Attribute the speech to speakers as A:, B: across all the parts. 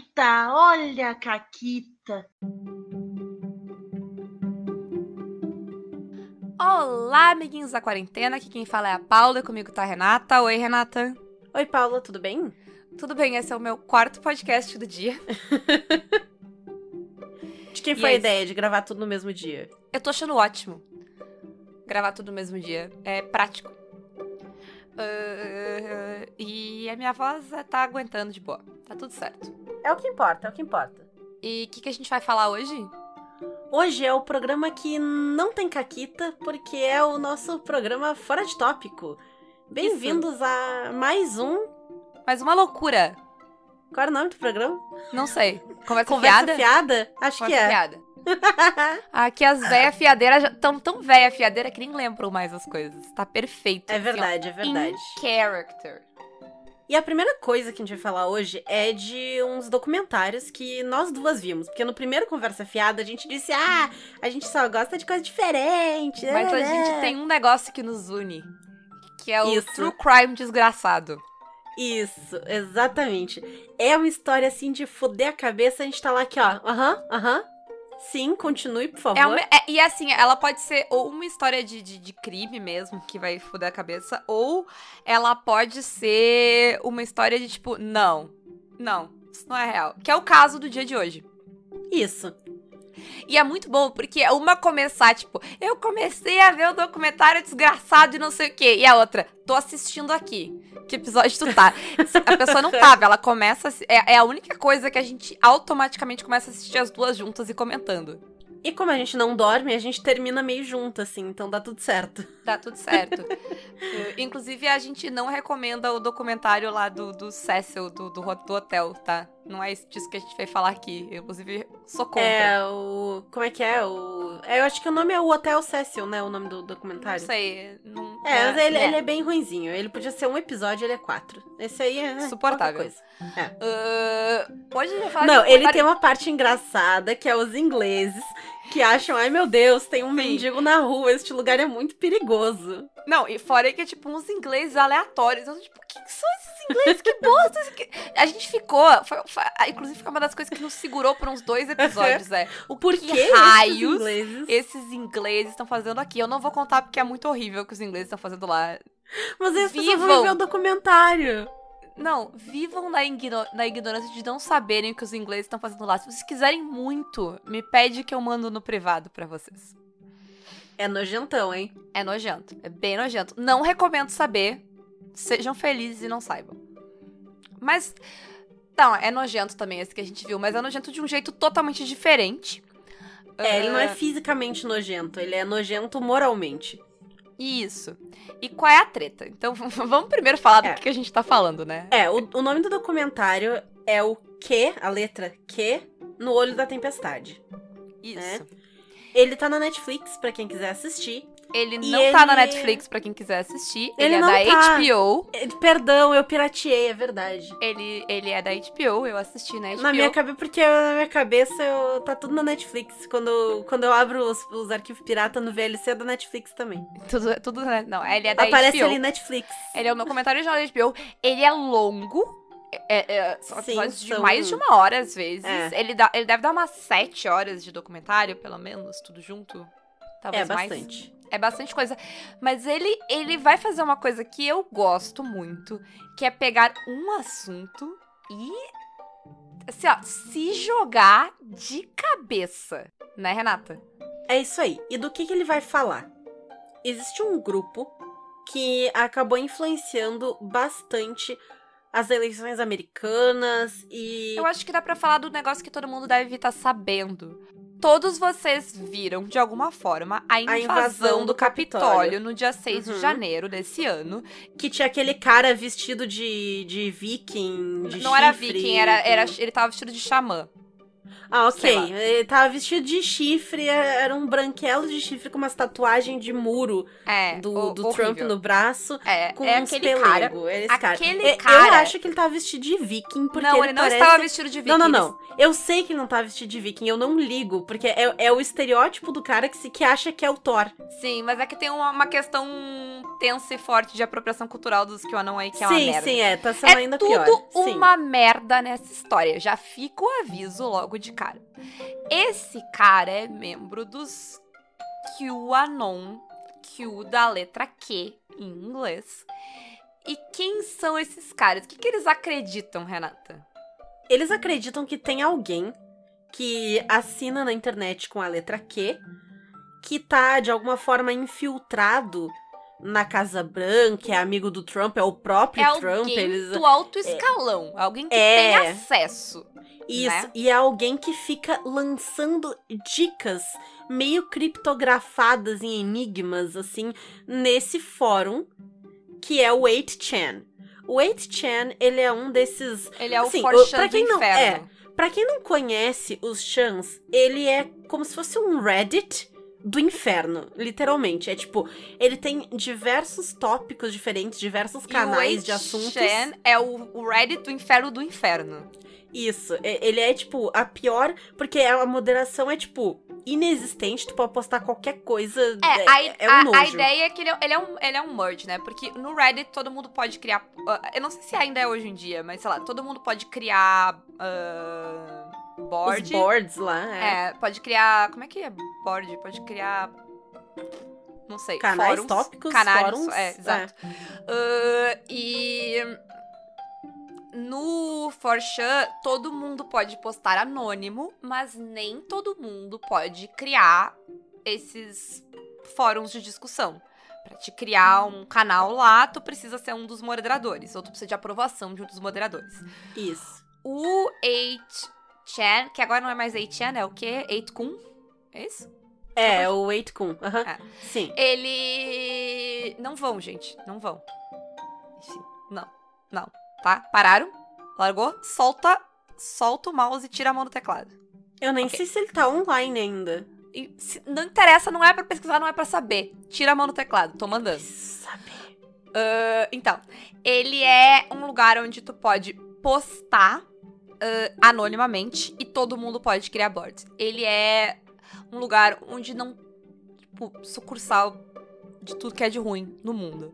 A: Caquita, olha a Caquita.
B: Olá, amiguinhos da quarentena. Aqui quem fala é a Paula, comigo tá a Renata. Oi, Renata.
C: Oi, Paula, tudo bem?
B: Tudo bem, esse é o meu quarto podcast do dia.
C: De quem
B: E
C: foi
B: é
C: a
B: isso.
C: ideia de gravar tudo no mesmo dia?
B: Eu tô achando ótimo gravar tudo no mesmo dia. É prático. Ah, e a minha voz tá aguentando de boa. Tá tudo certo.
C: É o que importa, é o que importa.
B: E o que, que a gente vai falar hoje?
C: Hoje é o programa que não tem caquita, porque é o nosso programa fora de tópico. Bem-vindos a mais um.
B: Mais uma loucura.
C: Qual era o nome do programa?
B: Não sei. Conversa,
C: Conversa
B: fiada?
C: fiada? Acho que
B: Conversa
C: é.
B: fiada. Aqui as véias fiadeiras já tão tão véia fiadeira que nem lembram mais as coisas. Tá perfeito.
C: É
B: assim,
C: verdade, é verdade.
B: In character.
C: E a primeira coisa que a gente vai falar hoje é de uns documentários que nós duas vimos. Porque no primeiro Conversa Fiada a gente disse: ah, a gente só gosta de coisa diferente.
B: Mas a gente
C: né?"
B: tem um negócio que nos une. Que é o
C: Isso.
B: True Crime desgraçado.
C: Isso, exatamente. É uma história assim de foder a cabeça, a gente tá lá aqui, ó. Aham, aham. Sim, continue, por favor.
B: É uma- é- e assim, ela pode ser ou uma história de, de, de crime mesmo, que vai foder a cabeça, ou ela pode ser uma história de tipo, não, não, isso não é real. Que é o caso do dia de hoje.
C: Isso.
B: E é muito bom, porque uma começar, tipo, eu comecei a ver o documentário desgraçado e não sei o quê. E a outra, tô assistindo aqui. Que episódio tu tá? A pessoa não tava, ela começa. É, é a única coisa que a gente automaticamente começa a assistir as duas juntas e comentando.
C: E como a gente não dorme, a gente termina meio junto, assim, então dá tudo certo.
B: Dá tudo certo. Eh, Inclusive, a gente não recomenda o documentário lá do, do Cecil, do, do, do hotel, tá? Não é isso disso que a gente vai falar aqui. Eu, inclusive, sou contra.
C: É o. Como é que é? O. é, eu acho que o nome é o Hotel Cecil, né? O nome do
B: não
C: documentário.
B: sei. Não,
C: É, mas ele,
B: é.
C: ele é bem ruinzinho. Ele podia ser um episódio, ele é quatro. Esse aí é.
B: Suportável.
C: coisa.
B: Ah, hoje a gente vai falar
C: Não, ele tem uma parte engraçada, que é os ingleses, que acham, ai meu Deus, tem um
B: Sim.
C: mendigo na rua, este lugar é muito perigoso.
B: Não, e fora que é tipo uns ingleses aleatórios. Eu tô tipo, o que que são esses ingleses? Que bosta! isso aqui?" A gente ficou. Foi, foi- inclusive, foi uma das coisas que nos segurou por uns dois episódios, é. O
C: Por
B: que
C: que esses
B: raios
C: ingleses?
B: esses ingleses estão fazendo aqui? Eu não vou contar porque é muito horrível o que os ingleses estão fazendo lá.
C: Mas
B: Vivam.
C: vão ver o documentário.
B: Não, vivam na, igno- na ignorância de não saberem o que os ingleses estão fazendo lá. Se vocês quiserem muito, me pede que eu mando no privado pra vocês.
C: É nojentão, hein?
B: É nojento. É bem nojento. Não recomendo saber. Sejam felizes e não saibam. Mas. Não, é nojento também esse que a gente viu, mas é nojento de um jeito totalmente diferente.
C: É, ele não
B: Ah,
C: é fisicamente nojento, ele é nojento moralmente.
B: Isso. E qual é a treta? Então vamos primeiro falar
C: É.
B: do que a gente tá falando, né?
C: É, o, o nome do documentário é o Q, a letra Q, no olho da tempestade.
B: Isso.
C: É. Ele tá na Netflix, pra quem quiser assistir.
B: Ele
C: E
B: não tá na Netflix pra quem quiser assistir.
C: Ele
B: Ele, é da
C: tá.
B: HBO.
C: Eh, Perdão, eu pirateei, é verdade.
B: Ele, ele é da HBO, eu assisti na HBO.
C: Na minha cabeça, porque na minha cabeça eu, tá tudo na Netflix. Quando, quando eu abro os, os arquivos pirata no VLC é da Netflix também.
B: Tudo, tudo, né? Não, ele é da
C: Aparece
B: HBO.
C: ali Netflix.
B: Ele é um documentário original da HBO. Ele é longo. É, é, são
C: Sim,
B: episódios de
C: são-
B: mais de uma hora, às vezes.
C: É.
B: Ele, dá, ele deve dar umas sete horas de documentário, pelo menos, tudo junto. Talvez
C: é
B: mais.
C: bastante.
B: É bastante coisa. Mas ele, ele vai fazer uma coisa que eu gosto muito, que é pegar um assunto e. Assim, ó, se jogar de cabeça. Né, Renata?
C: É isso aí. E do que, que ele vai falar? Existe um grupo que acabou influenciando bastante as eleições americanas e.
B: Eu acho que dá pra falar do negócio que todo mundo deve estar sabendo. Todos vocês viram, de alguma forma, a invasão,
C: invasão
B: do, Capitólio,
C: Capitólio.
B: no dia 6
C: Uhum.
B: de janeiro desse ano.
C: Que tinha aquele cara vestido de, de viking, de
B: Não era
C: chifre,
B: viking, era, era, ele tava vestido de xamã.
C: Ah, ok. Ele tava vestido de chifre, era um branquelo de chifre com umas tatuagens de muro
B: É,
C: do,
B: ho-
C: do. Trump no braço.
B: É,
C: Com
B: é
C: uns
B: aquele cara.
C: pelego. Esse cara.
B: aquele
C: É, Eu
B: cara-
C: acho que ele tava vestido de viking, porque
B: não,
C: ele,
B: ele não
C: parece...
B: estava vestido de viking.
C: Não, não, não. Eu sei que ele não tava vestido de viking, eu não ligo, porque é, é o estereótipo do cara que, se, que acha que é o Thor.
B: Sim, mas é que tem uma, uma questão tensa e forte de apropriação cultural dos QAnon aí, que é uma
C: sim,
B: merda.
C: sim, é. Tá sendo
B: É
C: ainda
B: tudo
C: pior. Sim.
B: uma merda nessa história. Já fica o aviso logo de cara. Esse cara é membro dos QAnon, Q da letra Q em inglês. E quem são esses caras? O que, que eles acreditam, Renata?
C: Eles acreditam que tem alguém que assina na internet com a letra Q, que tá de alguma forma infiltrado na Casa Branca, é amigo do Trump, é o próprio
B: É
C: Trump.
B: alguém
C: Eles...
B: do alto escalão. Alguém que
C: É.
B: tem acesso.
C: Isso,
B: né?
C: e é alguém que fica lançando dicas meio criptografadas em enigmas, assim, nesse fórum, que é o 8chan. O 8chan, ele é um desses
B: Ele é o
C: Assim,
B: forchan
C: pra
B: do
C: quem não-
B: inferno.
C: Pra quem não conhece os Chans, ele é como se fosse um Reddit do inferno, literalmente. É tipo, ele tem diversos tópicos diferentes, diversos canais de assuntos.
B: 8chan é o Reddit do inferno do inferno.
C: Isso, é- ele é tipo a pior, porque a moderação é tipo inexistente, tu pode postar qualquer coisa,
B: É,
C: é,
B: a,
C: é um
B: a-
C: nojo.
B: a ideia é que ele é, ele é um, ele é um merge, né? Porque no Reddit todo mundo pode criar. ah, eu não sei se ainda é hoje em dia, mas sei lá, todo mundo pode criar. Ah,
C: Os
B: board.
C: boards lá, é.
B: É, pode criar. Como é que é board? Pode criar. Não sei.
C: Canais,
B: fóruns,
C: tópicos,
B: canais,
C: fóruns.
B: É, exato. Ah, e. No Forchan, todo mundo pode postar anônimo, mas nem todo mundo pode criar esses fóruns de discussão. Pra te criar um canal lá, tu precisa ser um dos moderadores, ou tu precisa de aprovação de um dos moderadores.
C: Isso.
B: O 8chan, que agora não é mais 8chan, é o quê? 8kun? É isso?
C: É, o 8kun. aham.
B: É.
C: Sim.
B: Ele. Não vão, gente. Não vão. Enfim, não. Não. Tá? Pararam? Largou? Solta. Solta o mouse e tira a mão do teclado.
C: Eu nem
B: Ok.
C: sei se ele tá online ainda.
B: E se- não interessa, não é pra pesquisar, não é pra saber. Tira a mão do teclado, tô mandando.
C: Sabe?
B: Ah, então, ele é um lugar onde tu pode postar ah, anonimamente e todo mundo pode criar boards. Ele é um lugar onde não. Tipo, sucursal de tudo que é de ruim no mundo.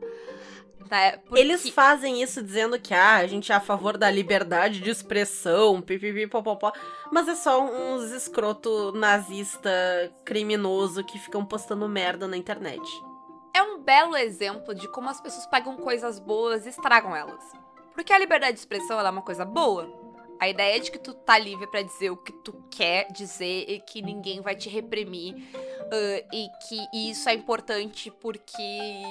B: Né? Porque-
C: Eles fazem isso dizendo que ah, a gente é a favor da liberdade de expressão, pipipi, popopó. Mas é só uns escroto nazista criminoso que ficam postando merda na internet.
B: é um belo exemplo de como as pessoas pegam coisas boas e estragam elas. Porque a liberdade de expressão é uma coisa boa. A ideia de que tu tá livre pra dizer o que tu quer dizer e que ninguém vai te reprimir ah, e que isso é importante porque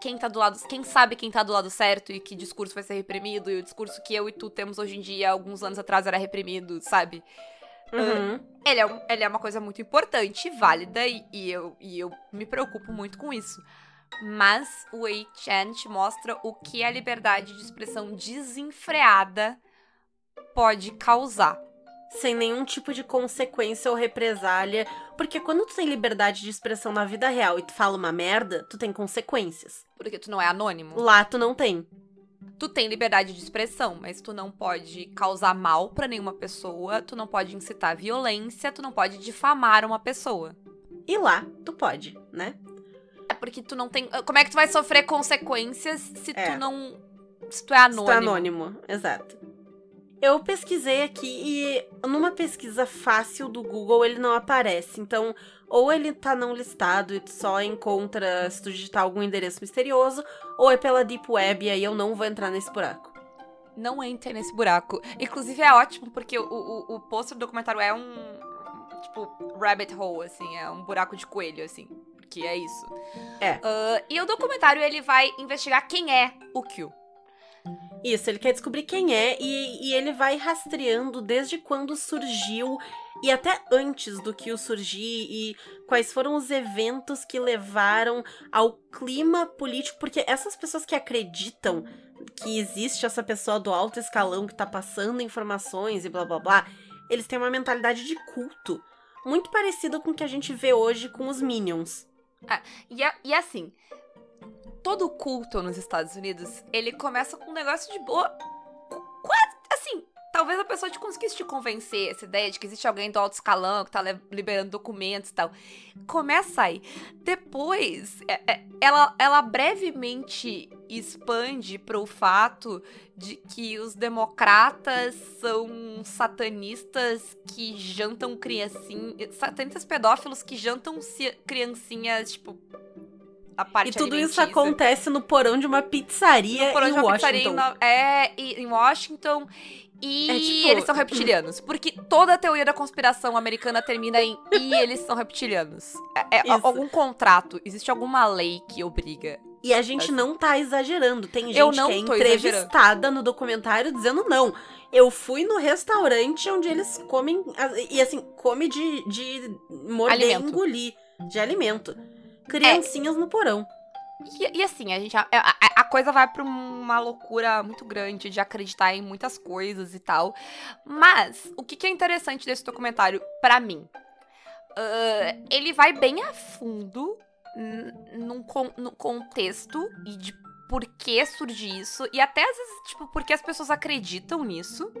B: quem tá do lado, quem sabe quem tá do lado certo e que discurso vai ser reprimido e o discurso que eu e tu temos hoje em dia, alguns anos atrás era reprimido, sabe?
C: Uhum.
B: Ele é, um- ele é uma coisa muito importante, válida, e, e eu, e eu me preocupo muito com isso. Mas o 8chan te mostra o que a liberdade de expressão desenfreada pode causar.
C: Sem nenhum tipo de consequência ou represália. Porque quando tu tem liberdade de expressão na vida real e tu fala uma merda, tu tem consequências.
B: Porque tu não é anônimo.
C: Lá tu não tem.
B: Tu tem liberdade de expressão, mas tu não pode causar mal pra nenhuma pessoa, tu não pode incitar violência, tu não pode difamar uma pessoa.
C: E lá tu pode, né?
B: É porque tu não tem. Como é que tu vai sofrer consequências se
C: É.
B: tu não. Se tu é anônimo?
C: Se tu é anônimo, exato. Eu pesquisei aqui e numa pesquisa fácil do Google ele não aparece. Então, ou ele tá não listado e tu só encontra se tu digitar algum endereço misterioso, ou é pela Deep Web e aí eu não vou entrar nesse buraco.
B: não entre nesse buraco. Inclusive é ótimo, porque o, o, o pôster do documentário é um. Tipo, rabbit hole, assim, é um buraco de coelho, assim. Porque é isso.
C: É.
B: Ah, e o documentário ele vai investigar quem é o Q.
C: Isso, ele quer descobrir quem é e, e ele vai rastreando desde quando surgiu e até antes do que o surgir e quais foram os eventos que levaram ao clima político, porque essas pessoas que acreditam que existe essa pessoa do alto escalão que tá passando informações e blá blá blá, eles têm uma mentalidade de culto. Muito parecida com o que a gente vê hoje com os Minions.
B: E, a- e assim, todo culto nos Estados Unidos, ele começa com um negócio de boa. Quase, assim, talvez a pessoa te conseguisse te convencer essa ideia de que existe alguém do alto escalão que tá liberando documentos e tal. Começa aí. Depois, é- é- ela, ela brevemente expande pro fato de que os democratas são satanistas que jantam criancinhas. Satanistas pedófilos que jantam ci- criancinhas, tipo. A parte
C: E tudo isso acontece no porão de uma pizzaria
B: No porão
C: em
B: de uma
C: Washington.
B: pizzaria em No- é, em Washington. E
C: É tipo-
B: eles são reptilianos. Porque toda a teoria da conspiração americana termina em e eles são reptilianos. É, é algum contrato, existe alguma lei que obriga.
C: E a gente
B: Assim.
C: não tá exagerando. Tem gente que é entrevistada no documentário dizendo não. Eu fui no restaurante onde eles comem. E assim, come de, de morder e
B: Alimento.
C: engolir. De alimento. Criancinhas no porão.
B: E, e assim, a gente. A, a- a coisa vai pra uma loucura muito grande de acreditar em muitas coisas e tal. Mas, o que, que é interessante desse documentário, pra mim? Ah, ele vai bem a fundo num con- no contexto e de por que surge isso. E até às vezes, tipo, porque as pessoas acreditam nisso.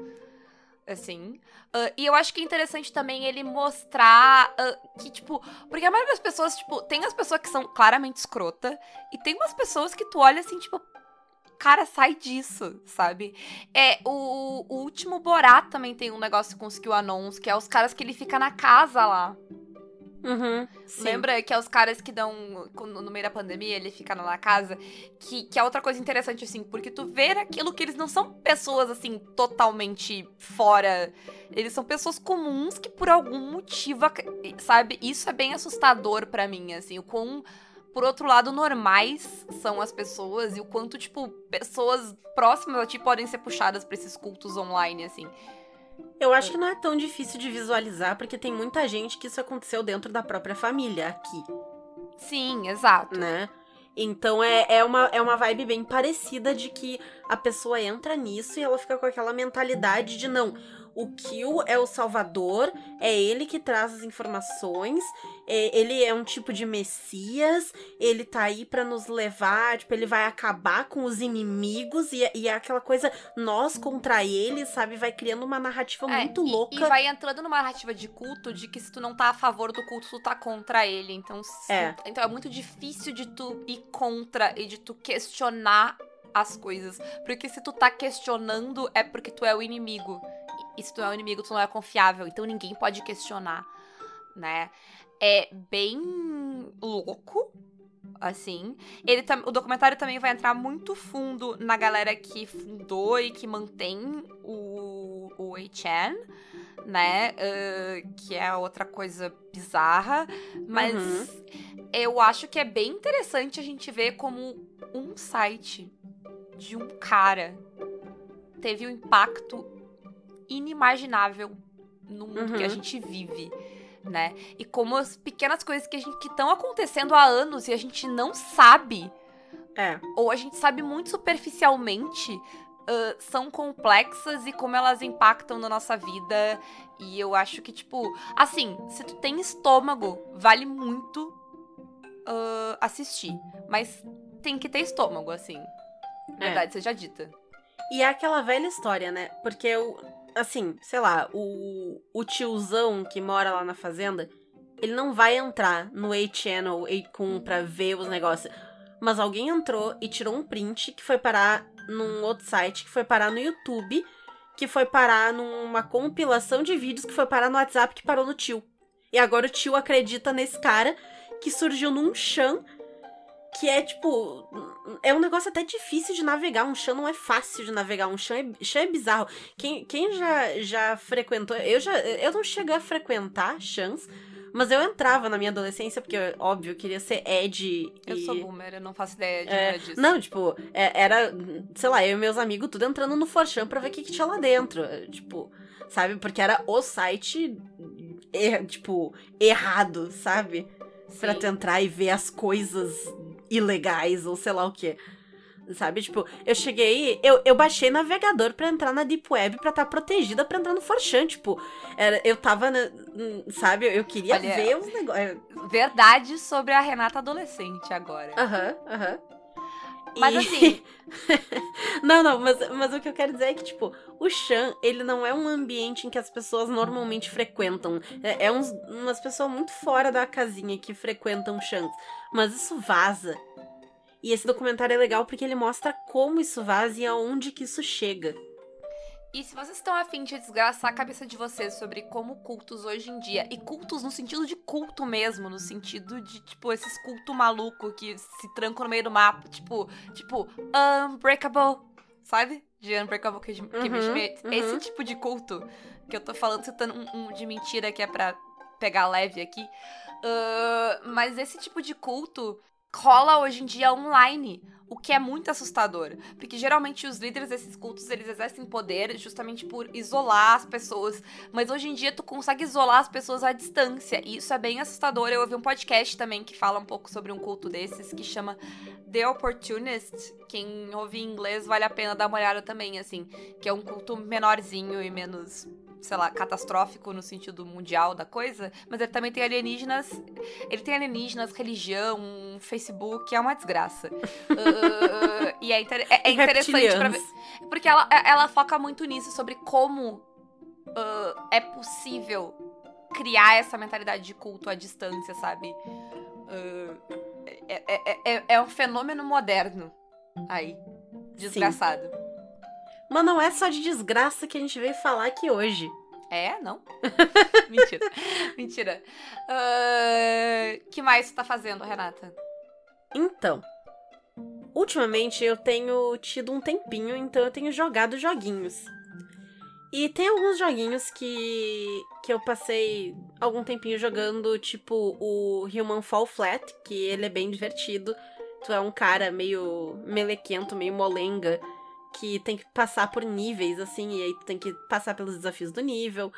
B: Assim. Ah, e eu acho que é interessante também ele mostrar ah, que, tipo. Porque a maioria das pessoas, tipo, tem as pessoas que são claramente escrota. E tem umas pessoas que tu olha assim, tipo. Cara, sai disso, sabe? É, o, o último Borat também tem um negócio com os QAnons, que é os caras que ele fica na casa lá.
C: Uhum.
B: Lembra que é os caras que dão. No meio da pandemia, ele fica na casa. Que, que é outra coisa interessante, assim, porque tu vê aquilo que eles não são pessoas, assim, totalmente fora. Eles são pessoas comuns que, por algum motivo, sabe? Isso é bem assustador pra mim, assim. O quão. Por outro lado, normais são as pessoas e o quanto, tipo, pessoas próximas a ti podem ser puxadas pra esses cultos online, assim.
C: Eu acho que não é tão difícil de visualizar, porque tem muita gente que isso aconteceu dentro da própria família aqui.
B: Sim, exato.
C: né? Então é, é, uma, é uma vibe bem parecida de que a pessoa entra nisso e ela fica com aquela mentalidade de não. O Kill é o salvador, é ele que traz as informações, é- ele é um tipo de messias, ele tá aí pra nos levar, tipo, ele vai acabar com os inimigos e, e é aquela coisa nós contra ele, sabe? Vai criando uma narrativa
B: É,
C: muito
B: e-
C: louca.
B: E vai entrando numa narrativa de culto de que se tu não tá a favor do culto, tu tá contra ele. Então,
C: É.
B: tu- então é muito difícil de tu ir contra e de tu questionar as coisas. Porque se tu tá questionando, é porque tu é o inimigo. E se tu é o inimigo, tu não é confiável. Então ninguém pode questionar, né? É bem louco. Assim, ele tam- o documentário também vai entrar muito fundo na galera que fundou e que mantém o, o HN, né? Ah, que é outra coisa bizarra. Mas
C: Uhum.
B: eu acho que é bem interessante a gente ver como um site de um cara teve um impacto inimaginável no mundo que a
C: Uhum.
B: gente vive. Né? E como as pequenas coisas que estão acontecendo há anos e a gente não sabe
C: É.
B: ou a gente sabe muito superficialmente, ah, são complexas e como elas impactam na nossa vida. E eu acho que, tipo, assim, se tu tem estômago, vale muito ah, assistir. Mas tem que ter estômago, assim.
C: É.
B: Verdade seja dita.
C: E é aquela velha história, né? Porque o. Assim, sei lá, o, o tiozão que mora lá na fazenda, ele não vai entrar no A-Channel com, pra ver os negócios. Mas alguém entrou e tirou um print que foi parar num outro site, que foi parar no YouTube, que foi parar numa compilação de vídeos que foi parar no WhatsApp que parou no tio. E agora o tio acredita nesse cara que surgiu num chan que é tipo. É um negócio até difícil de navegar. Um chan não é fácil de navegar. Um chan é, chan é bizarro. Quem, quem já, já frequentou. Eu já. Eu não cheguei a frequentar chans. Mas eu entrava na minha adolescência, porque, óbvio, eu queria ser Ed.
B: Eu
C: e...
B: sou boomer, eu não faço ideia de
C: É,
B: nada disso.
C: Não, tipo, é- era, sei lá, eu e meus amigos tudo entrando no Forchan pra ver o que, que tinha lá dentro. Tipo, sabe? Porque era o site, er- tipo, errado, sabe? Pra
B: Sim.
C: tu entrar e ver as coisas ilegais ou sei lá o quê. Sabe? Tipo, eu cheguei, eu, eu baixei navegador pra entrar na Deep Web pra estar tá protegida pra entrar no Forchan. Tipo, era, eu tava, na, sabe? Eu queria
B: Olha,
C: ver os negócios.
B: Verdade sobre a Renata adolescente agora.
C: Aham, aham.
B: Mas
C: E-
B: assim,
C: não, não, mas, mas o que eu quero dizer é que, tipo, o Chan, ele não é um ambiente em que as pessoas normalmente frequentam. É, é uns, umas pessoas muito fora da casinha que frequentam Chans. Mas isso vaza. E esse documentário é legal porque ele mostra como isso vaza e aonde que isso chega.
B: E se vocês estão afim de desgraçar a cabeça de vocês sobre como cultos hoje em dia, e cultos no sentido de culto mesmo, no sentido de, tipo, esses cultos maluco que se trancam no meio do mapa, tipo, tipo, Unbreakable, sabe? De Unbreakable que,
C: Uhum,
B: Schmidt.
C: uhum.
B: Esse tipo de culto que eu tô falando, citando um, um de mentira que é pra pegar leve aqui. Ah, mas esse tipo de culto rola hoje em dia online, o que é muito assustador, porque geralmente os líderes desses cultos eles exercem poder justamente por isolar as pessoas, mas hoje em dia tu consegue isolar as pessoas à distância, e isso é bem assustador. Eu ouvi um podcast também que fala um pouco sobre um culto desses que chama The Opportunist. Quem ouve em inglês vale a pena dar uma olhada também, assim, que é um culto menorzinho e menos sei lá, catastrófico no sentido mundial da coisa, mas ele também tem alienígenas. Ele tem alienígenas, religião, Facebook, é uma desgraça. Uh, e é, inter- é- é interessante pra ver. Porque ela, é, ela foca muito nisso, sobre como uh, é possível criar essa mentalidade de culto à distância, sabe? Uh, é, é- é- é um fenômeno moderno aí. Desgraçado.
C: Mas não é só de desgraça que a gente veio falar aqui hoje.
B: É? Não? Mentira. Mentira. O que mais você tá fazendo, Renata?
C: Então, ultimamente eu tenho tido um tempinho, então eu tenho jogado joguinhos. E tem alguns joguinhos que, que eu passei algum tempinho jogando, tipo o Human Fall Flat, que ele é bem divertido. Tu é um cara meio melequento, meio molenga, que tem que passar por níveis, assim, e aí tem que passar pelos desafios do nível.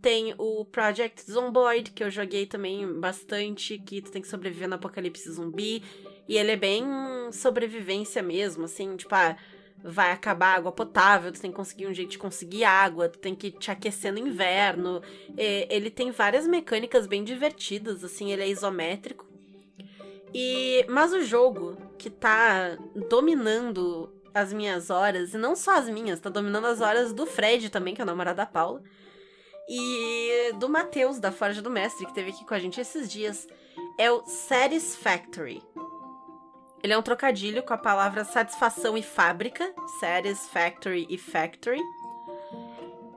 C: Tem o Project Zomboid, que eu joguei também bastante, que tu tem que sobreviver no apocalipse zumbi. E ele é bem sobrevivência mesmo, assim, tipo, ah, vai acabar água potável, tu tem que conseguir um jeito de conseguir água, tu tem que te aquecer no inverno. É, ele tem várias mecânicas bem divertidas, assim, ele é isométrico. E mas o jogo que tá dominando as minhas horas, e não só as minhas, tá dominando as horas do Fred também, que é o namorado da Paula, e do Matheus, da Forja do Mestre, que teve aqui com a gente esses dias, é o Satisfactory. Ele é um trocadilho com a palavra satisfação e fábrica, Satisfactory e Factory.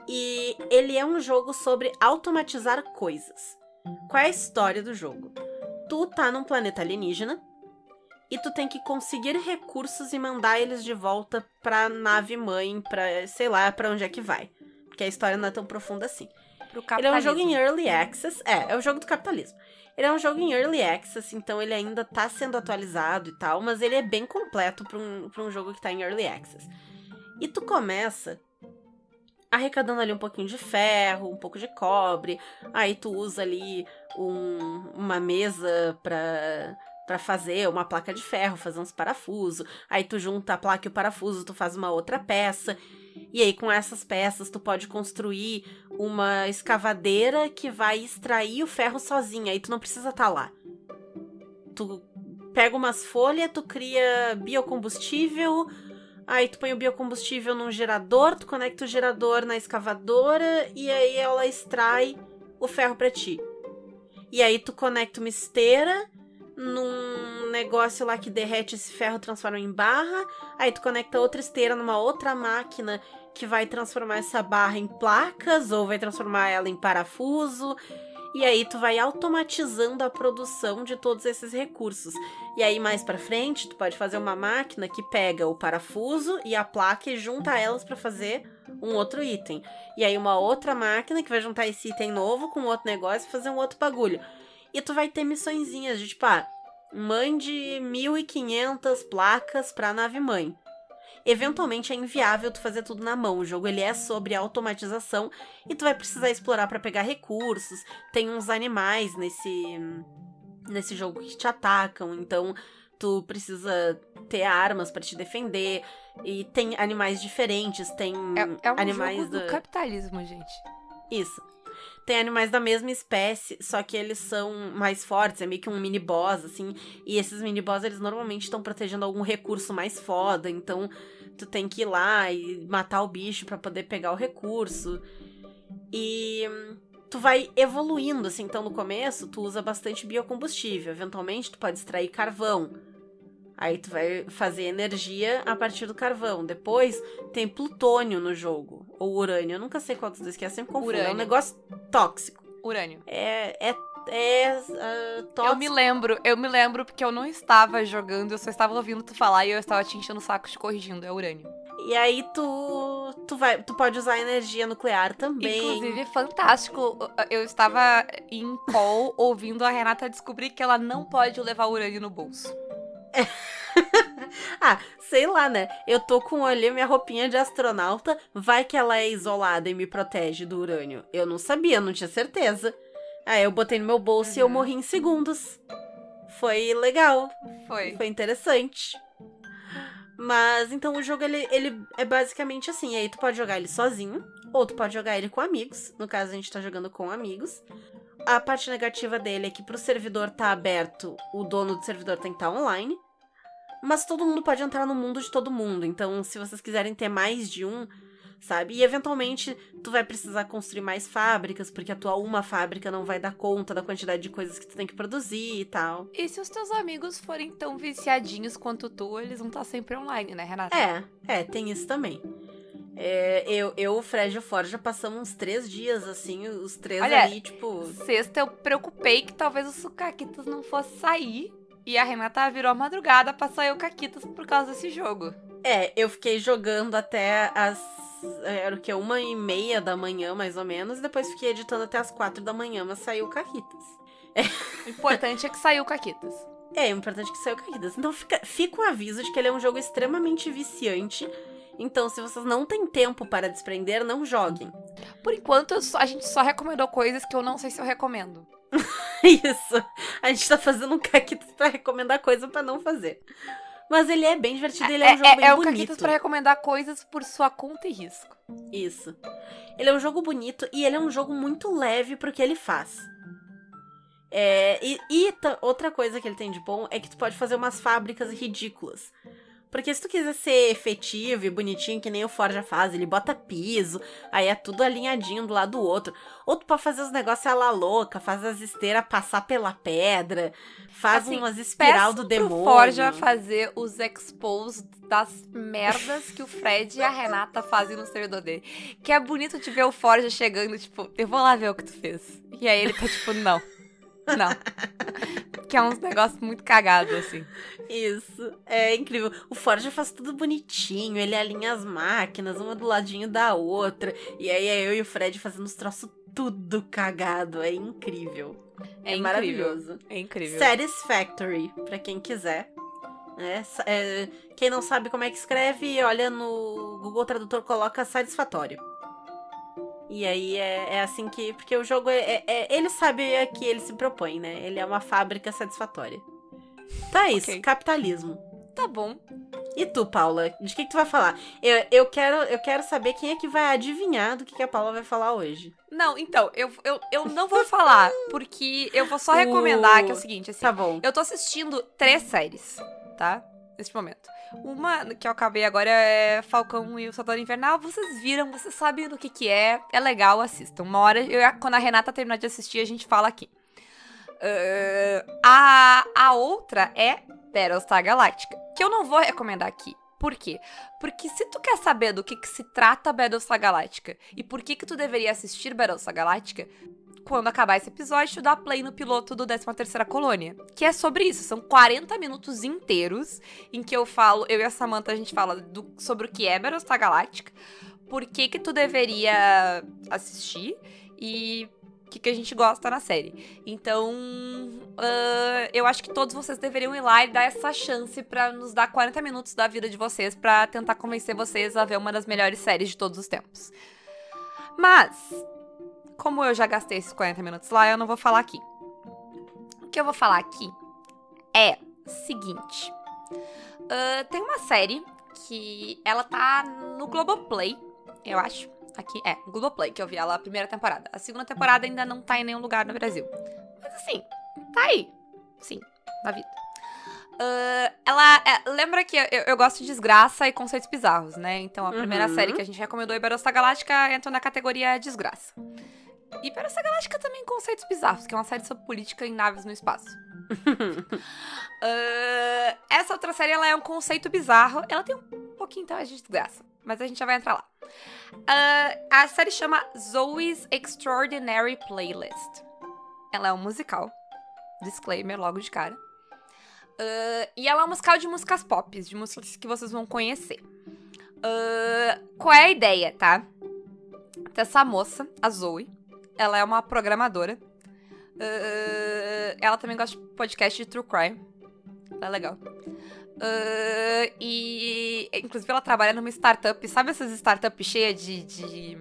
C: E ele é um jogo sobre automatizar coisas. Qual é a história do jogo? Tu tá num planeta alienígena e tu tem que conseguir recursos e mandar eles de volta pra nave mãe, pra sei lá, pra onde é que vai. Porque a história não é tão profunda assim. Ele é um jogo em early access. É, é o jogo do capitalismo. Ele é um jogo em early access, então ele ainda tá sendo atualizado e tal, mas ele é bem completo pra um, pra um jogo que tá em early access. E tu começa arrecadando ali um pouquinho de ferro, um pouco de cobre, aí tu usa ali um- uma mesa pra, pra fazer uma placa de ferro, fazer uns parafusos, aí tu junta a placa e o parafuso, tu faz uma outra peça, e aí com essas peças tu pode construir uma escavadeira que vai extrair o ferro sozinha, aí tu não precisa estar lá. Tu pega umas folhas, tu cria biocombustível, aí tu põe o biocombustível num gerador, tu conecta o gerador na escavadora e aí ela extrai o ferro pra ti. E aí tu conecta uma esteira num negócio lá que derrete esse ferro, transforma em barra, aí tu conecta outra esteira numa outra máquina que vai transformar essa barra em placas ou vai transformar ela em parafuso. E aí tu vai automatizando a produção de todos esses recursos. E aí mais para frente, tu pode fazer uma máquina que pega o parafuso e a placa e junta elas para fazer um outro item. E aí uma outra máquina que vai juntar esse item novo com outro negócio e fazer um outro bagulho. E tu vai ter missõezinhas de tipo, ah, mande 1500 placas pra nave mãe. Eventualmente é inviável tu fazer tudo na mão. O jogo ele é sobre automatização e tu vai precisar explorar para pegar recursos. Tem uns animais nesse nesse jogo que te atacam, então tu precisa ter armas pra te defender. E tem animais diferentes, tem
B: É, é um
C: animais
B: jogo do
C: da-
B: capitalismo, gente.
C: Isso. Tem animais da mesma espécie, só que eles são mais fortes, é meio que um mini boss, assim. E esses mini boss, eles normalmente estão protegendo algum recurso mais foda, então tu tem que ir lá e matar o bicho pra poder pegar o recurso. E tu vai evoluindo, assim. Então no começo, tu usa bastante biocombustível. Eventualmente, tu pode extrair carvão. Aí tu vai fazer energia a partir do carvão. Depois tem plutônio no jogo. Ou urânio. Eu nunca sei qual dos dois que é, sempre confundo. É um
B: Urânio.
C: negócio tóxico.
B: Urânio.
C: É, é, é ah, tóxico.
B: Eu me lembro, eu me lembro porque eu não estava jogando, eu só estava ouvindo tu falar e eu estava te enchendo o saco te corrigindo. É urânio.
C: E aí tu, tu, vai, tu pode usar energia nuclear também.
B: Inclusive, fantástico. Eu estava em call ouvindo a Renata descobrir que ela não pode levar urânio no bolso.
C: ah, sei lá, né? Eu tô com ali minha roupinha de astronauta. Vai que ela é isolada e me protege do urânio. Eu não sabia, não tinha certeza. Aí eu botei no meu bolso e eu
B: Uhum.
C: morri em segundos. Foi legal.
B: Foi.
C: Foi interessante. Mas então o jogo ele, ele é basicamente assim. Aí tu pode jogar ele sozinho, ou tu pode jogar ele com amigos. No caso, a gente tá jogando com amigos. A parte negativa dele é que pro servidor tá aberto, o dono do servidor tem que estar online. Mas todo mundo pode entrar no mundo de todo mundo. Então, se vocês quiserem ter mais de um, sabe? E eventualmente tu vai precisar construir mais fábricas, porque a tua uma fábrica não vai dar conta da quantidade de coisas que tu tem que produzir e tal.
B: E se os teus amigos forem tão viciadinhos quanto tu, eles vão estar sempre online, né, Renata?
C: É, é, tem isso também. É, eu, eu, o Fred e o Ford já passamos uns três dias, assim, os três
B: Olha,
C: ali, tipo.
B: Sexta eu preocupei que talvez o Sucaquitas não fosse sair. E a Renata virou a madrugada pra sair o Caquitas por causa desse jogo.
C: É, eu fiquei jogando até as. Era o que? Uma e meia da manhã, mais ou menos, e depois fiquei editando até as quatro da manhã, mas saiu o Caquitas.
B: O importante é que saiu o Caquitas.
C: É, o importante é que saiu o Caquitas. Então fica, fica o aviso de que ele é um jogo extremamente viciante. Então, se vocês não têm tempo para desprender, não joguem.
B: Por enquanto, a gente só recomendou coisas que eu não sei se eu recomendo.
C: Isso. A gente tá fazendo um Caquitas pra recomendar coisa pra não fazer. Mas ele é bem divertido, ele é, um jogo bem
B: é o
C: bonito.
B: Caquitas pra recomendar coisas por sua conta e risco.
C: Isso. Ele é um jogo bonito e ele é um jogo muito leve pro que ele faz. É, e e outra coisa que ele tem de bom é que tu pode fazer umas fábricas ridículas. Porque se tu quiser ser efetivo e bonitinho, que nem o Forja faz, ele bota piso, aí é tudo alinhadinho do lado do outro. Ou tu pode fazer os negócios à la louca, faz as esteiras passar pela pedra, faz
B: Assim,
C: umas espiral do
B: pro
C: demônio.
B: Forja fazer os expos das merdas que o Fred e a Renata fazem no servidor dele. Que é bonito de ver o Forja chegando, tipo, eu vou lá ver o que tu fez. E aí ele tá tipo, não. Não. Que é uns negócios muito cagados, assim.
C: Isso, é incrível. O Forja faz tudo bonitinho, ele alinha as máquinas, uma do ladinho da outra. E aí é eu e o Fred fazendo os troços tudo cagado. É incrível.
B: É, incrível.
C: maravilhoso.
B: É incrível.
C: Satisfactory, pra quem quiser. É, é, quem não sabe como é que escreve, olha no Google Tradutor, coloca satisfatório. E aí é, é assim que. Porque o jogo é, é- é- Ele sabe a que ele se propõe, né? Ele é uma fábrica satisfatória. Tá isso,
B: Ok.
C: capitalismo.
B: Tá bom.
C: E tu, Paula? De que, que tu vai falar? Eu, eu, quero, eu quero saber quem é que vai adivinhar do que, que a Paula vai falar hoje.
B: Não, então, eu, eu, eu não vou falar, porque eu vou só recomendar que é o seguinte, assim.
C: Tá bom.
B: Eu tô assistindo três séries, tá? Neste momento. Uma que eu acabei agora é Falcão e o Soldado Invernal. Vocês viram, vocês sabem do que que é. É legal, assistam. Uma hora, eu, quando a Renata terminar de assistir, a gente fala aqui. Ah, a, a outra é Battlestar Galactica, que eu não vou recomendar aqui. Por quê? Porque se tu quer saber do que, que se trata Battlestar Galactica e por que que tu deveria assistir Battlestar Galactica, quando acabar esse episódio, tu dá play no piloto do 13ª Colônia, que é sobre isso. São 40 minutos inteiros em que eu falo, eu e a Samantha, a gente fala do- sobre o que é Battlestar Galactica, por que que tu deveria assistir e o que, que a gente gosta na série. Então, ah, eu acho que todos vocês deveriam ir lá e dar essa chance pra nos dar 40 minutos da vida de vocês pra tentar convencer vocês a ver uma das melhores séries de todos os tempos. Mas, como eu já gastei esses 40 minutos lá, eu não vou falar aqui. O que eu vou falar aqui é seguinte. Ah, tem uma série que ela tá no Globoplay, eu acho. Aqui, é, Globoplay, que eu vi ela a primeira temporada. A segunda temporada ainda não tá em nenhum lugar no Brasil. Mas assim, tá aí. Sim, na vida. Ah, ela. é, lembra que eu, eu gosto de desgraça e conceitos bizarros, né? Então a primeira
C: Uhum.
B: série que a gente recomendou, Iberostar Galáctica, entra na categoria desgraça. E Iberostar Galáctica também conceitos bizarros, que é uma série sobre política em naves no espaço. Ah, essa outra série ela é um conceito bizarro. Ela tem um pouquinho também de desgraça, mas a gente já vai entrar lá. Ah, a série chama Zoe's Extraordinary Playlist. Ela é um musical. Disclaimer logo de cara. Ah, e ela é um musical de músicas pop, de músicas que vocês vão conhecer. Qual é a ideia, tá? Essa moça, a Zoe, ela é uma programadora. Ah, ela também gosta de podcast de true crime. Ela é legal. Ah, e, inclusive, ela trabalha numa startup. Sabe essas startups cheias de. de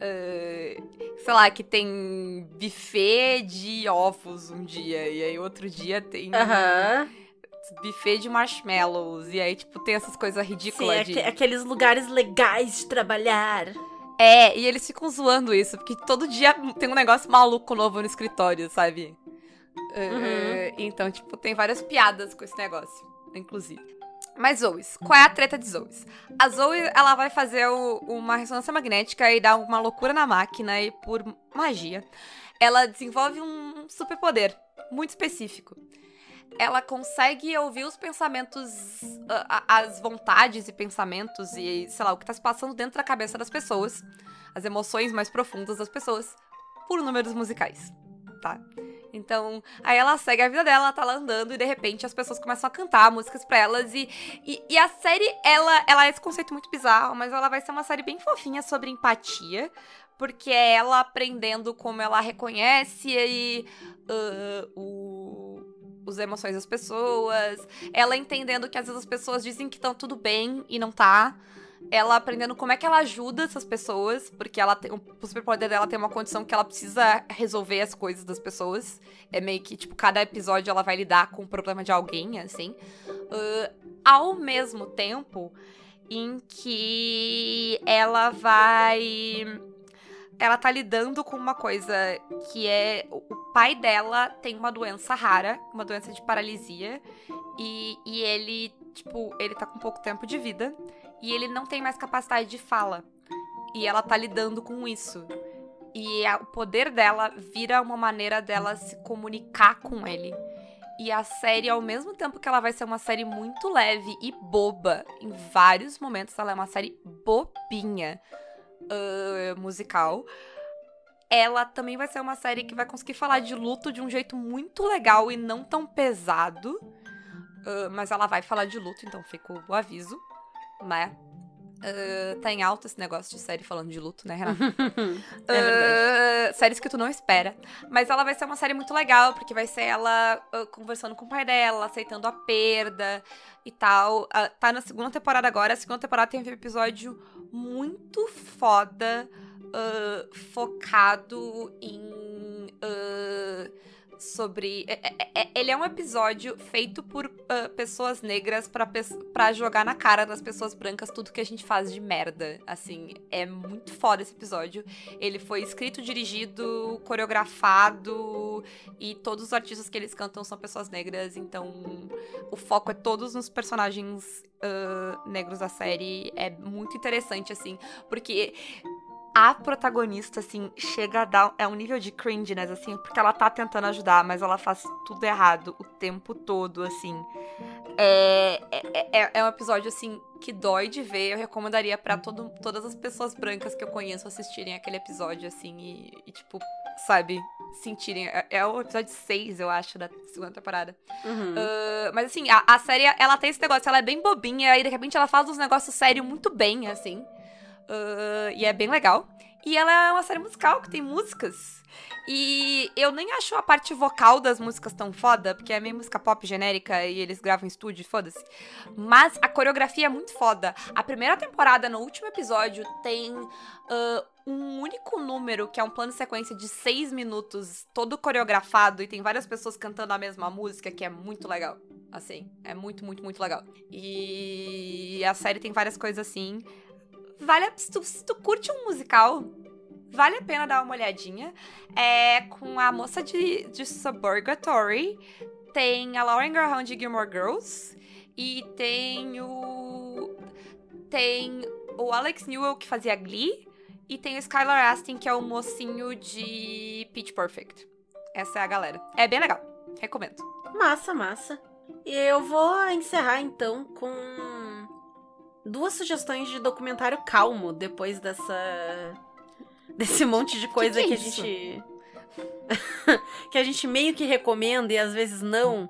B: ah, sei lá, que tem buffet de ovos um dia. E aí, outro dia tem
C: Aham.
B: buffet de marshmallows. E aí, tipo, tem essas coisas
C: Sim,
B: ridículas de.
C: aque- aqueles lugares legais de trabalhar.
B: É, e eles ficam zoando isso, porque todo dia tem um negócio maluco novo no escritório, sabe? É, Então, tipo, tem várias piadas com esse negócio, inclusive. Mas Zoes, qual é a treta de Zoes? A Zoe, ela vai fazer o- uma ressonância magnética e dar uma loucura na máquina e por magia, ela desenvolve um superpoder muito específico. Ela consegue ouvir os pensamentos, a- a- as vontades e pensamentos e, sei lá, o que tá se passando dentro da cabeça das pessoas, as emoções mais profundas das pessoas, por números musicais, tá? Então, aí ela segue a vida dela, ela tá lá andando e de repente as pessoas começam a cantar músicas pra elas e, e, e a série, ela, ela é esse conceito muito bizarro, mas ela vai ser uma série bem fofinha sobre empatia, porque é ela aprendendo como ela reconhece e, ah, o, os emoções das pessoas, ela entendendo que às vezes as pessoas dizem que estão tudo bem e não tá. Ela aprendendo como é que ela ajuda essas pessoas, porque ela tem, o superpoder dela tem uma condição que ela precisa resolver as coisas das pessoas. É meio que, tipo, cada episódio ela vai lidar com o problema de alguém, assim. Ah, ao mesmo tempo em que ela vai. Ela tá lidando com uma coisa que é. O pai dela tem uma doença rara, uma doença de paralisia. E, e ele, tipo, ele tá com pouco tempo de vida. E ele não tem mais capacidade de fala. E ela tá lidando com isso. E a- o poder dela vira uma maneira dela se comunicar com ele. E a série, ao mesmo tempo que ela vai ser uma série muito leve e boba, em vários momentos ela é uma série bobinha ah, musical. Ela também vai ser uma série que vai conseguir falar de luto de um jeito muito legal e não tão pesado. Ah, mas ela vai falar de luto, então fica o aviso, né? Ah, tá em alta esse negócio de série falando de luto, né, Renata?
C: É.
B: Ah, séries que tu não espera. Mas ela vai ser uma série muito legal, porque vai ser ela ah, conversando com o pai dela, aceitando a perda e tal. Ah, tá na segunda temporada agora. A segunda temporada tem um episódio muito foda, ah, focado em. ah, sobre. é- é- é- ele é um episódio feito por ah, pessoas negras pes- pra jogar na cara das pessoas brancas tudo que a gente faz de merda. Assim, é muito foda esse episódio. Ele foi escrito, dirigido, coreografado e todos os artistas que eles cantam são pessoas negras, então o foco é todos nos personagens ah, negros da série. É muito interessante, assim, porque a protagonista, assim, chega a dar. É um nível de cringiness, assim, porque ela tá tentando ajudar, mas ela faz tudo errado o tempo todo, assim. É, é, é- é um episódio, assim, que dói de ver. Eu recomendaria pra todo, todas as pessoas brancas que eu conheço assistirem aquele episódio, assim, e, e, tipo, sabe, sentirem. É, é o episódio 6, eu acho, da segunda temporada.
C: Uhum.
B: Ah, mas assim, a, a série, ela tem esse negócio, ela é bem bobinha e de repente ela faz uns negócios sérios muito bem, assim. Ah, e é bem legal. E ela é uma série musical que tem músicas. E eu nem acho a parte vocal das músicas tão foda, porque é meio música pop genérica e eles gravam em estúdio, foda-se. Mas a coreografia é muito foda. A primeira temporada, no último episódio, tem uh, um único número, que é um plano de sequência de seis minutos, todo coreografado, e tem várias pessoas cantando a mesma música, que é muito legal. Assim, é muito, muito, muito legal. E a série tem várias coisas assim. Vale a, se, tu, se tu curte um musical, vale a pena dar uma olhadinha. É com a moça de, de Suburgatory, tem a Lauren Graham de Gilmore Girls e tem o tem o Alex Newell que fazia Glee e tem o Skylar Astin que é o mocinho de Pitch Perfect. Essa é a galera. É bem legal. Recomendo.
C: Massa, massa. E eu vou encerrar então com duas sugestões de documentário calmo depois dessa desse monte de coisa que, que, é que a gente que a gente meio que recomenda e às vezes não,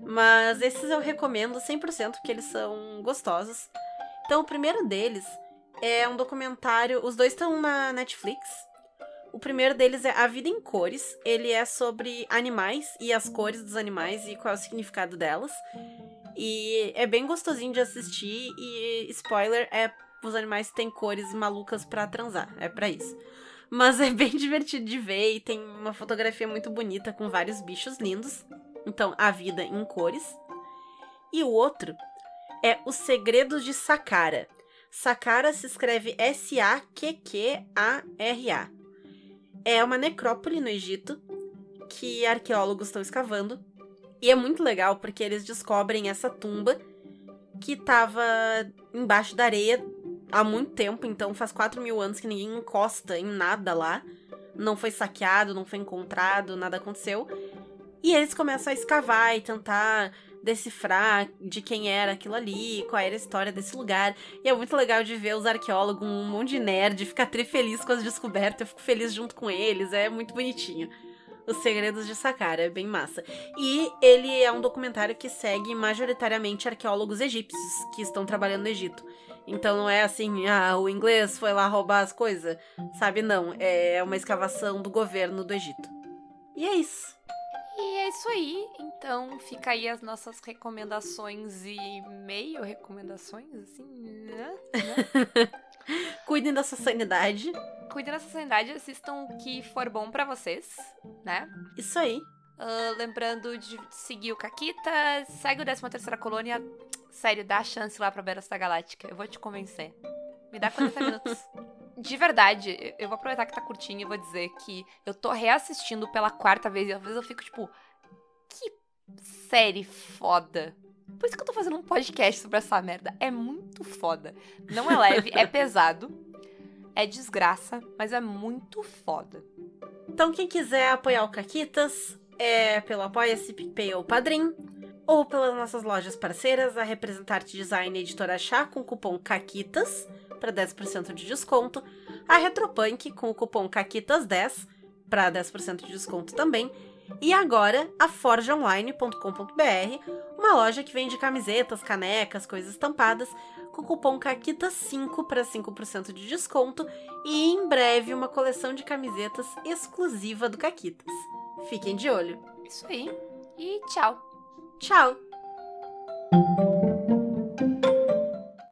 C: mas esses eu recomendo 100% porque eles são gostosos. Então o primeiro deles é um documentário, os dois estão na Netflix. O primeiro deles é A Vida em Cores. Ele é sobre animais e as cores dos animais e qual é o significado delas. E é bem gostosinho de assistir e spoiler é os animais têm cores malucas para transar, é para isso. Mas é bem divertido de ver e tem uma fotografia muito bonita com vários bichos lindos. Então, a vida em cores. E o outro é Os Segredos de Sakara. Sakara se escreve S-A-Q-Q-A-R-A. É uma necrópole no Egito que arqueólogos estão escavando. E é muito legal porque eles descobrem essa tumba que estava embaixo da areia há muito tempo, então faz 4 mil anos que ninguém encosta em nada lá. Não foi saqueado, não foi encontrado, nada aconteceu. E eles começam a escavar e tentar decifrar de quem era aquilo ali, qual era a história desse lugar. E é muito legal de ver os arqueólogos, um monte de nerd, ficar tri feliz com as descobertas. Eu fico feliz junto com eles, é muito bonitinho. Os Segredos de Saqqara, é bem massa. E ele é um documentário que segue majoritariamente arqueólogos egípcios que estão trabalhando no Egito. Então não é assim, ah, o inglês foi lá roubar as coisas, sabe? Não, é uma escavação do governo do Egito. E é isso.
B: E é isso aí. Então fica aí as nossas recomendações e meio recomendações, assim, né?
C: Cuidem da sua sanidade.
B: Cuidem da sua sanidade, assistam o que for bom para vocês, né?
C: Isso aí.
B: Uh, lembrando de seguir o Caquita, segue o 13 terceira colônia. Sério, dá chance lá pra Battlestar Galáctica. Eu vou te convencer. Me dá 40 minutos. De verdade, eu vou aproveitar que tá curtinho e vou dizer que eu tô reassistindo pela quarta vez e às vezes eu fico tipo, que série foda. Por isso que eu tô fazendo um podcast sobre essa merda. É muito foda. Não é leve, é pesado. É desgraça, mas é muito foda.
C: Então, quem quiser apoiar o Caquitas, é pelo Apoia-se, PicPay ou Padrim, ou pelas nossas lojas parceiras, a Representarte Design e Editora Chá com o cupom CAQUITAS para 10% de desconto, a Retropunk com o cupom CAQUITAS10 para 10% de desconto também, e agora a forjaonline.com.br, uma loja que vende camisetas, canecas, coisas estampadas, com o cupom CAQUITAS5 para 5% de desconto, e em breve uma coleção de camisetas exclusiva do Caquitas. Fiquem de olho.
B: Isso aí. E tchau.
C: Tchau.